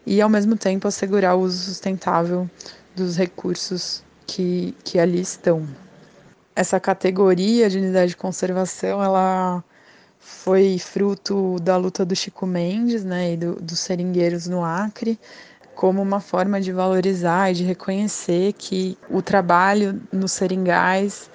e, ao mesmo tempo, assegurar o uso sustentável dos recursos que, que ali estão. Essa categoria de unidade de conservação, ela foi fruto da luta do Chico Mendes né, e do, dos seringueiros no Acre, como uma forma de valorizar e de reconhecer que o trabalho nos seringais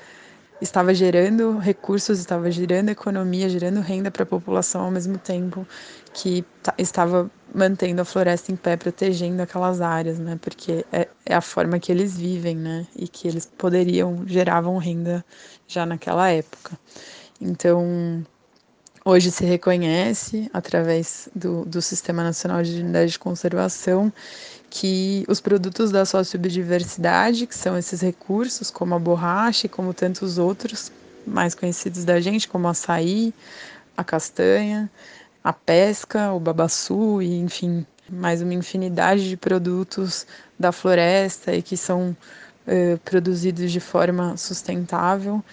estava gerando recursos, estava gerando economia, gerando renda para a população ao mesmo tempo que estava mantendo a floresta em pé, protegendo aquelas áreas, né? Porque é, é, a forma que eles vivem, né? E que eles poderiam geravam renda já naquela época. Então Hoje se reconhece, através do, do Sistema Nacional de Unidade de Conservação, que os produtos da sociobiodiversidade, que são esses recursos, como a borracha e como tantos outros mais conhecidos da gente, como açaí, a castanha, a pesca, o babaçu e, enfim, mais uma infinidade de produtos da floresta e que são eh, produzidos de forma sustentável.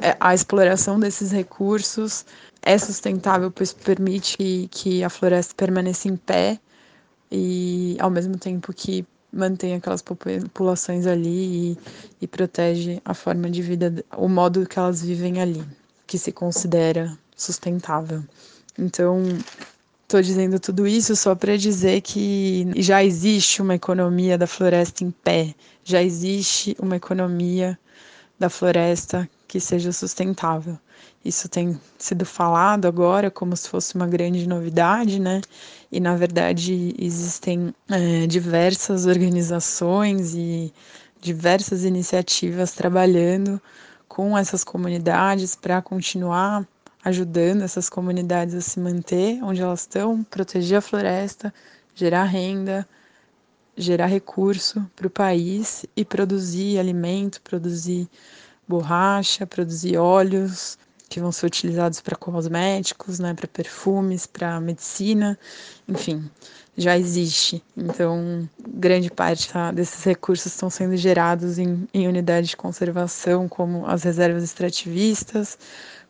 É, a exploração desses recursos é sustentável, pois permite que, que a floresta permaneça em pé e ao mesmo tempo que mantém aquelas populações ali e, e, protege a forma de vida, o modo que elas vivem ali, que se considera sustentável. Então, estou dizendo tudo isso só para dizer que já existe uma economia da floresta em pé, já existe uma economia da floresta que seja sustentável. Isso tem sido falado agora como se fosse uma grande novidade, né? E na verdade existem é, diversas organizações e diversas iniciativas trabalhando com essas comunidades para continuar ajudando essas comunidades a se manter onde elas estão, proteger a floresta, gerar renda, gerar recurso para o país e produzir alimento, produzir borracha, produzir óleos, que vão ser utilizados para cosméticos, né, para perfumes, para medicina, enfim, já existe. Então, grande parte tá, desses recursos estão sendo gerados em, em unidades de conservação, como as reservas extrativistas,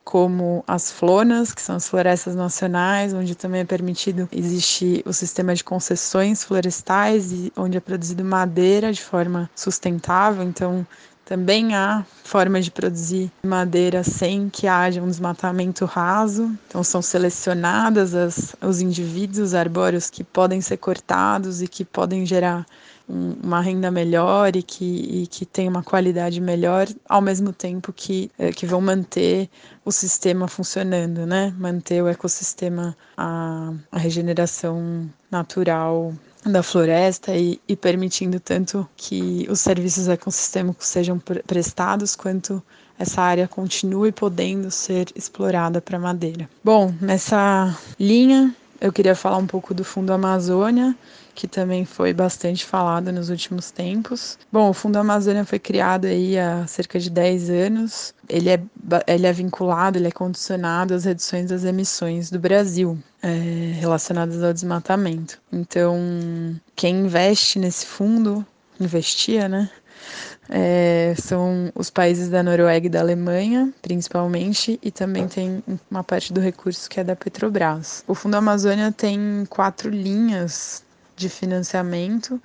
como as flonas, que são as florestas nacionais, onde também é permitido existir o sistema de concessões florestais e onde é produzido madeira de forma sustentável. Então, também há formas de produzir madeira sem que haja um desmatamento raso. Então, são selecionadas as, os indivíduos arbóreos que podem ser cortados e que podem gerar um, uma renda melhor e que, e que tem uma qualidade melhor, ao mesmo tempo que, é, que vão manter o sistema funcionando, né? Manter o ecossistema, a, a regeneração natural da floresta e, e, permitindo tanto que os serviços ecossistêmicos sejam prestados quanto essa área continue podendo ser explorada para madeira. Bom, nessa linha eu queria falar um pouco do Fundo Amazônia, que também foi bastante falado nos últimos tempos. Bom, o Fundo Amazônia foi criado aí há cerca de 10 anos. Ele é, ele é vinculado, ele é condicionado às reduções das emissões do Brasil. É, relacionadas ao desmatamento. Então, quem investe nesse fundo, investia, né? É, são os países da Noruega e da Alemanha, principalmente, e também tem uma parte do recurso que é da Petrobras. O Fundo Amazônia tem quatro linhas de financiamento.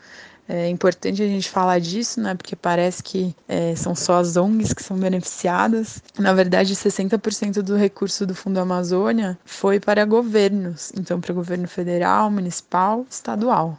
É importante a gente falar disso, né? Porque parece que é, são só as ONGs que são beneficiadas. Na verdade, 60% do recurso do Fundo Amazônia foi para governos, então para governo federal, municipal, estadual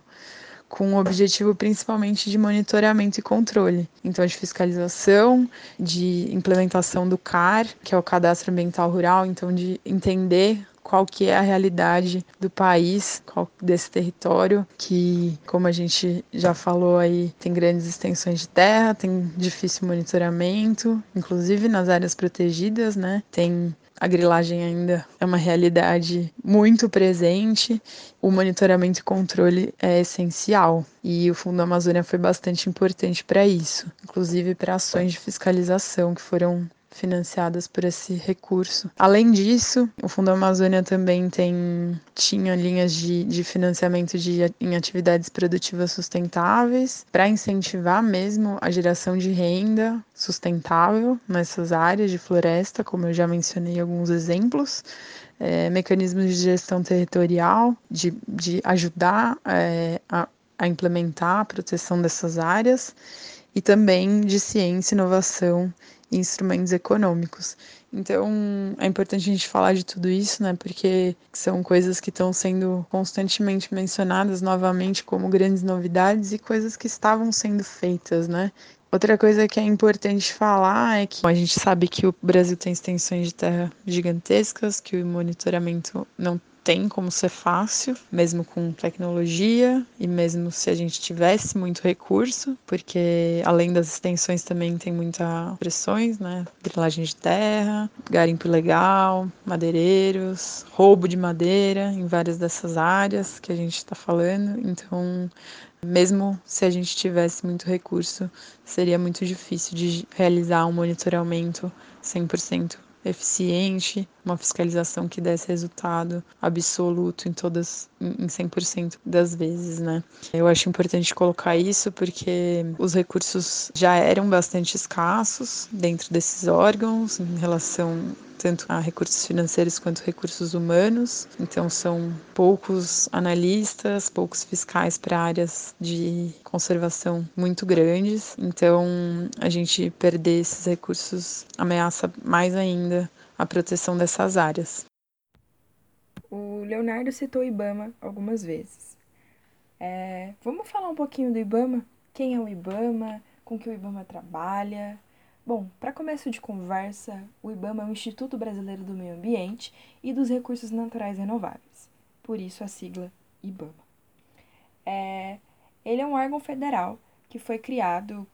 com o objetivo principalmente de monitoramento e controle. Então, de fiscalização, de implementação do CAR, que é o Cadastro Ambiental Rural, então de entender qual que é a realidade do país, qual, desse território, que, como a gente já falou aí, tem grandes extensões de terra, tem difícil monitoramento, inclusive nas áreas protegidas, né? Tem a grilagem ainda é uma realidade muito presente, o monitoramento e controle é essencial. E o Fundo Amazônia foi bastante importante para isso, inclusive para ações de fiscalização que foram financiadas por esse recurso. Além disso, o Fundo Amazônia também tem tinha linhas de, de financiamento de, em atividades produtivas sustentáveis para incentivar mesmo a geração de renda sustentável nessas áreas de floresta, como eu já mencionei alguns exemplos. É, mecanismos de gestão territorial, de, de ajudar é, a, a implementar a proteção dessas áreas e também de ciência, inovação instrumentos econômicos. Então, é importante a gente falar de tudo isso, né? Porque são coisas que estão sendo constantemente mencionadas novamente como grandes novidades e coisas que estavam sendo feitas, né? Outra coisa que é importante falar é que a gente sabe que o Brasil tem extensões de terra gigantescas, que o monitoramento não tem como ser fácil, mesmo com tecnologia e mesmo se a gente tivesse muito recurso, porque além das extensões também tem muitas pressões, né? Drenagem de terra, garimpo ilegal, madeireiros, roubo de madeira em várias dessas áreas que a gente está falando. Então, mesmo se a gente tivesse muito recurso, seria muito difícil de realizar um monitoramento 100% eficiente, uma fiscalização que desse resultado absoluto em todas, em 100% das vezes, né? Eu acho importante colocar isso porque os recursos já eram bastante escassos dentro desses órgãos em relação tanto a recursos financeiros quanto recursos humanos. Então, são poucos analistas, poucos fiscais para áreas de conservação muito grandes. Então, a gente perder esses recursos ameaça mais ainda a proteção dessas áreas. O Leonardo citou o IBAMA algumas vezes. É, vamos falar um pouquinho do IBAMA? Quem é o IBAMA? Com que o IBAMA trabalha? Bom, para começo de conversa, o IBAMA é o Instituto Brasileiro do Meio Ambiente e dos Recursos Naturais Renováveis, por isso a sigla IBAMA. É, ele é um órgão federal que foi criado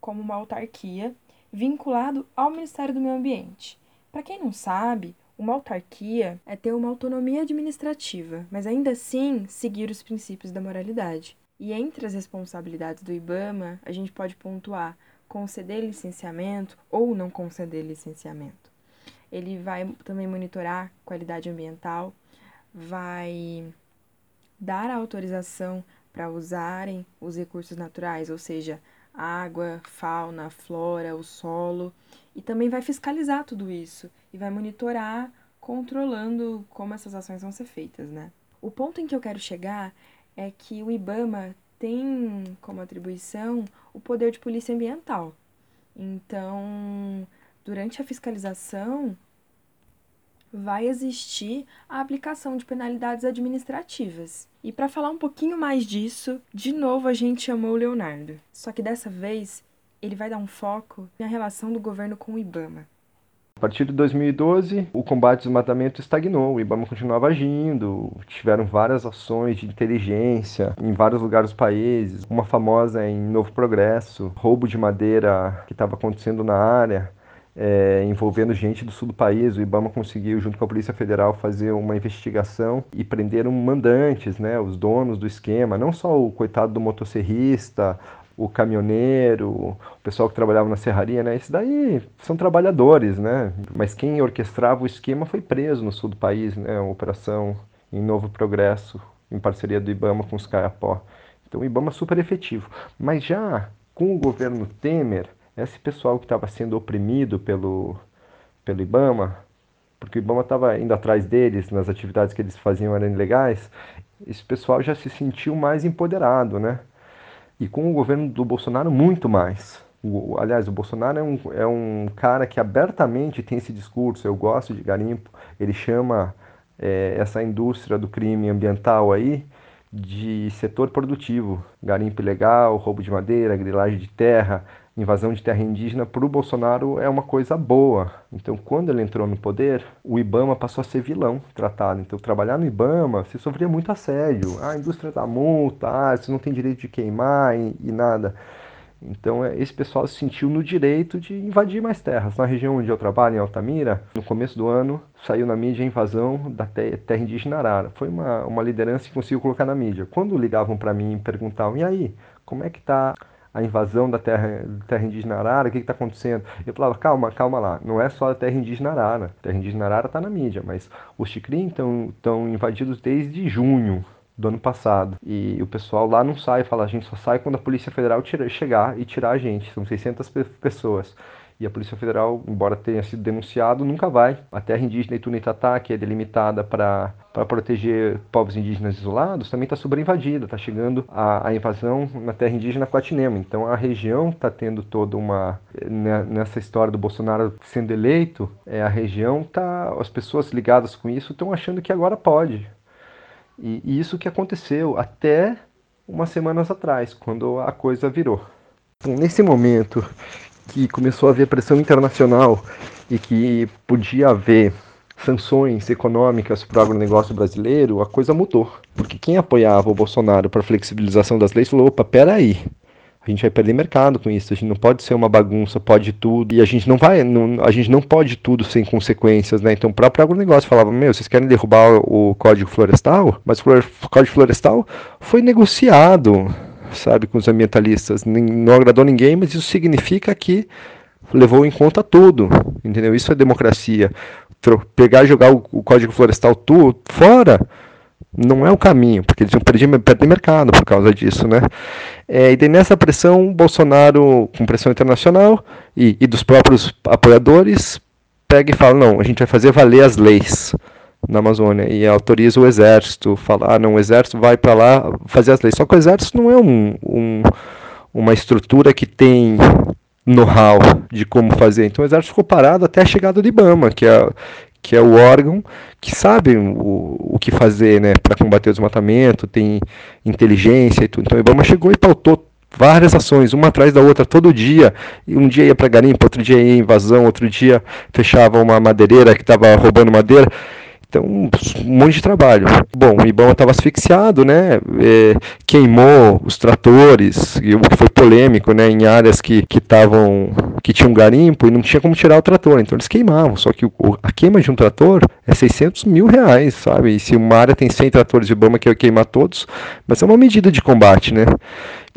como uma autarquia vinculado ao Ministério do Meio Ambiente. Para quem não sabe, uma autarquia é ter uma autonomia administrativa, mas ainda assim seguir os princípios da moralidade. E entre as responsabilidades do IBAMA, a gente pode pontuar conceder licenciamento ou não conceder licenciamento. Ele vai também monitorar qualidade ambiental, vai dar a autorização para usarem os recursos naturais, ou seja, água, fauna, flora, o solo, e também vai fiscalizar tudo isso e vai monitorar, controlando como essas ações vão ser feitas, né? O ponto em que eu quero chegar é que o IBAMA tem como atribuição o poder de polícia ambiental. Então, durante a fiscalização, vai existir a aplicação de penalidades administrativas. E para falar um pouquinho mais disso, de novo a gente chamou o Leonardo. Só que dessa vez ele vai dar um foco na relação do governo com o IBAMA. A partir de 2012, o combate ao desmatamento estagnou, o IBAMA continuava agindo, tiveram várias ações de inteligência em vários lugares do país, uma famosa em Novo Progresso, roubo de madeira que estava acontecendo na área, é, envolvendo gente do sul do país. O IBAMA conseguiu, junto com a Polícia Federal, fazer uma investigação e prenderam mandantes, né, os donos do esquema, não só o coitado do motosserrista, o caminhoneiro, o pessoal que trabalhava na serraria, né? Isso daí são trabalhadores, né? Mas quem orquestrava o esquema foi preso no sul do país, né? Uma operação em Novo Progresso, em parceria do IBAMA com os Caiapó. Então o IBAMA é super efetivo. Mas já com o governo Temer, esse pessoal que estava sendo oprimido pelo, pelo IBAMA, porque o IBAMA estava indo atrás deles nas atividades que eles faziam eram ilegais, esse pessoal já se sentiu mais empoderado, né? E com o governo do Bolsonaro, muito mais. O, aliás, o Bolsonaro é um, é um cara que abertamente tem esse discurso, eu gosto de garimpo, ele chama é, essa indústria do crime ambiental aí de setor produtivo, garimpo ilegal, roubo de madeira, grilagem de terra, invasão de terra indígena para o Bolsonaro é uma coisa boa. Então, quando ele entrou no poder, o IBAMA passou a ser vilão tratado. Então, trabalhar no IBAMA, você sofria muito assédio. Ah, a indústria da multa, ah, você não tem direito de queimar e, e nada. Então, é, esse pessoal se sentiu no direito de invadir mais terras. Na região onde eu trabalho, em Altamira, no começo do ano, saiu na mídia a invasão da terra indígena Arara. Foi uma, uma liderança que conseguiu colocar na mídia. Quando ligavam para mim e perguntavam, e aí, como é que está a invasão da terra, terra indígena arara, o que está acontecendo? Eu falava, calma, calma lá, não é só a terra indígena arara, a terra indígena arara está na mídia, mas os chicrim estão invadidos desde junho do ano passado. E o pessoal lá não sai, fala, a gente só sai quando a Polícia Federal tira, chegar e tirar a gente, são 600 pessoas e a Polícia Federal, embora tenha sido denunciado, nunca vai. A terra indígena Itunitatá, que é delimitada para proteger povos indígenas isolados, também está sobreinvadida, está chegando a, a, invasão na terra indígena Quatinema. Então a região está tendo toda uma. Né, nessa história do Bolsonaro sendo eleito, é, a região tá. As pessoas ligadas com isso estão achando que agora pode. E, e isso que aconteceu até umas semanas atrás, quando a coisa virou. Nesse momento que começou a haver pressão internacional e que podia haver sanções econômicas para o agronegócio brasileiro, a coisa mudou. Porque quem apoiava o Bolsonaro para a flexibilização das leis falou: opa, peraí, a gente vai perder mercado com isso, a gente não pode ser uma bagunça, pode tudo, e a gente não vai, não, a gente não pode tudo sem consequências, né? Então o próprio agronegócio falava, meu, vocês querem derrubar o Código Florestal? Mas o Código Florestal foi negociado sabe, com os ambientalistas. Não agradou ninguém, mas isso significa que levou em conta tudo, entendeu? Isso é democracia. Pegar e jogar o, Código Florestal tudo fora não é o caminho, porque eles iam perder, perder mercado por causa disso, né? É, e daí nessa pressão, Bolsonaro, com pressão internacional e, e dos próprios apoiadores, pega e fala, não, a gente vai fazer valer as leis na Amazônia e autoriza o exército, falar, ah, não, o exército vai para lá fazer as leis. Só que o exército não é um, um, uma estrutura que tem know-how de como fazer. Então o exército ficou parado até a chegada do IBAMA, que é, que é o órgão que sabe o, o que fazer né, para combater o desmatamento, tem inteligência e tudo. Então o IBAMA chegou e pautou várias ações, uma atrás da outra, todo dia. E um dia ia para garimpo, outro dia ia invasão, outro dia fechava uma madeireira que estava roubando madeira. Então, um monte de trabalho. Bom, o Ibama estava asfixiado, né? É, queimou os tratores, o que foi polêmico, né? Em áreas que estavam que, que tinham garimpo e não tinha como tirar o trator, então eles queimavam. Só que o, a queima de um trator é 600 mil reais, sabe? E se uma área tem 100 tratores de Ibama que queimar todos, mas é uma medida de combate, né?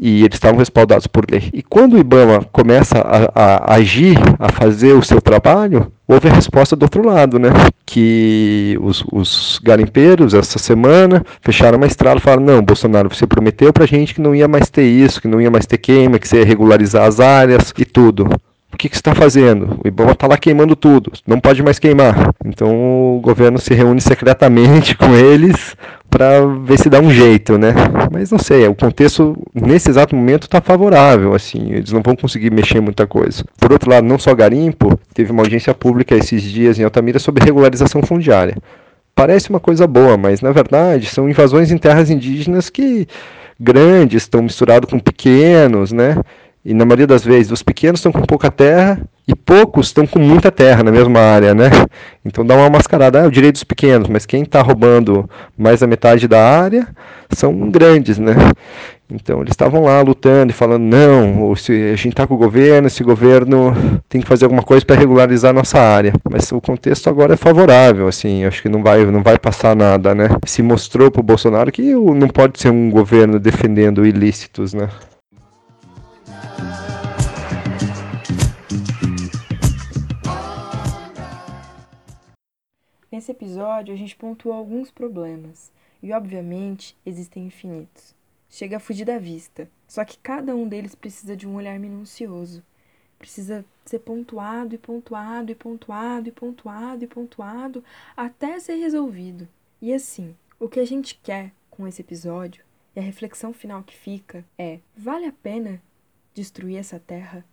e eles estavam respaldados por lei. E quando o IBAMA começa a, a agir, a fazer o seu trabalho, houve a resposta do outro lado, né? Que os, os garimpeiros, essa semana, fecharam uma estrada e falaram: não, Bolsonaro, você prometeu pra gente que não ia mais ter isso, que não ia mais ter queima, que você ia regularizar as áreas e tudo. O que, que você está fazendo? O IBAMA está lá queimando tudo, não pode mais queimar. Então o governo se reúne secretamente com eles para ver se dá um jeito, né? Mas não sei, o contexto nesse exato momento está favorável, assim, eles não vão conseguir mexer muita coisa. Por outro lado, não só garimpo, teve uma audiência pública esses dias em Altamira sobre regularização fundiária. Parece uma coisa boa, mas na verdade são invasões em terras indígenas que grandes estão misturados com pequenos, né? E na maioria das vezes, os pequenos estão com pouca terra e poucos estão com muita terra na mesma área, né? Então dá uma mascarada, ah, é o direito dos pequenos, mas quem está roubando mais da metade da área são grandes, né? Então eles estavam lá lutando e falando, não, se a gente está com o governo, esse governo tem que fazer alguma coisa para regularizar a nossa área. Mas o contexto agora é favorável, assim, acho que não vai, não vai passar nada, né? Se mostrou para o Bolsonaro que não pode ser um governo defendendo ilícitos, né? Nesse episódio, a gente pontuou alguns problemas, e obviamente existem infinitos. Chega a fugir da vista, só que cada um deles precisa de um olhar minucioso. Precisa ser pontuado e pontuado e pontuado e pontuado e pontuado até ser resolvido. E assim, o que a gente quer com esse episódio e a reflexão final que fica é: vale a pena destruir essa terra?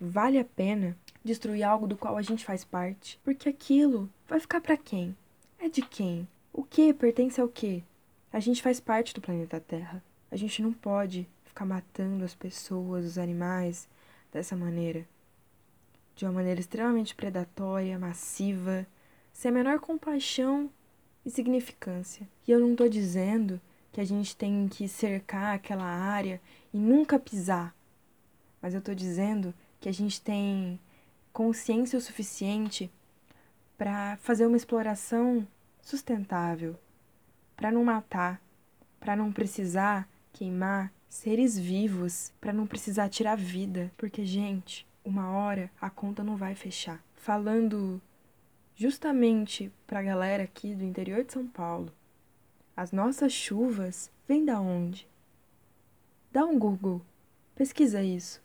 Vale a pena destruir algo do qual a gente faz parte? Porque aquilo vai ficar para quem? É de quem? O que pertence ao que? A gente faz parte do planeta Terra. A gente não pode ficar matando as pessoas, os animais dessa maneira. De uma maneira extremamente predatória, massiva, sem a menor compaixão e significância. E eu não estou dizendo que a gente tem que cercar aquela área e nunca pisar. Mas eu estou dizendo que a gente tem consciência o suficiente para fazer uma exploração sustentável, para não matar, para não precisar queimar seres vivos, para não precisar tirar vida, porque gente, uma hora a conta não vai fechar. Falando justamente para a galera aqui do interior de São Paulo, as nossas chuvas vêm da onde? Dá um Google, pesquisa isso.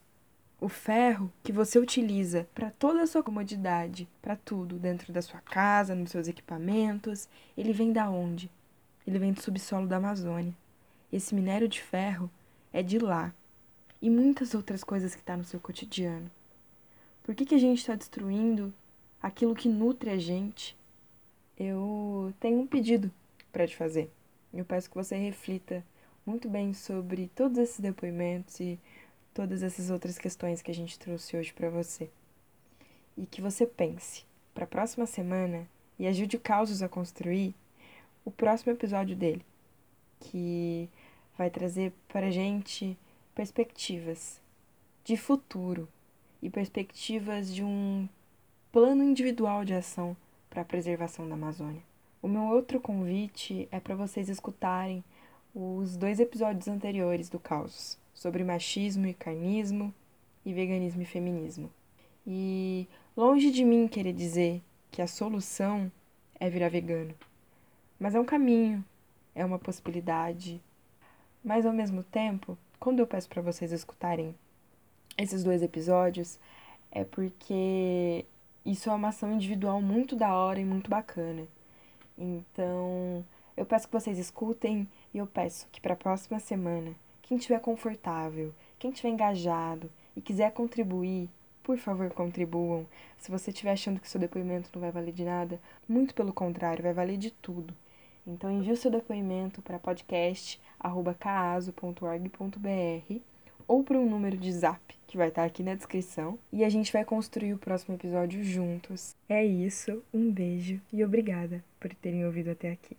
O ferro que você utiliza para toda a sua comodidade, para tudo, dentro da sua casa, nos seus equipamentos, ele vem da onde? Ele vem do subsolo da Amazônia. Esse minério de ferro é de lá. E muitas outras coisas que está no seu cotidiano. Por que, que a gente está destruindo aquilo que nutre a gente? Eu tenho um pedido para te fazer. Eu peço que você reflita muito bem sobre todos esses depoimentos e todas essas outras questões que a gente trouxe hoje para você. E que você pense para a próxima semana e ajude o Causos a construir o próximo episódio dele, que vai trazer para a gente perspectivas de futuro e perspectivas de um plano individual de ação para a preservação da Amazônia. O meu outro convite é para vocês escutarem os dois episódios anteriores do Causos sobre machismo e carnismo e veganismo e feminismo. E longe de mim querer dizer que a solução é virar vegano, mas é um caminho, é uma possibilidade. Mas ao mesmo tempo, quando eu peço para vocês escutarem esses dois episódios, é porque isso é uma ação individual muito da hora e muito bacana. Então, eu peço que vocês escutem e eu peço que para a próxima semana quem estiver confortável, quem estiver engajado e quiser contribuir, por favor, contribuam. Se você estiver achando que seu depoimento não vai valer de nada, muito pelo contrário, vai valer de tudo. Então envie o seu depoimento para podcast@caaso.org.br ou para um número de Zap que vai estar aqui na descrição e a gente vai construir o próximo episódio juntos. É isso, um beijo e obrigada por terem ouvido até aqui.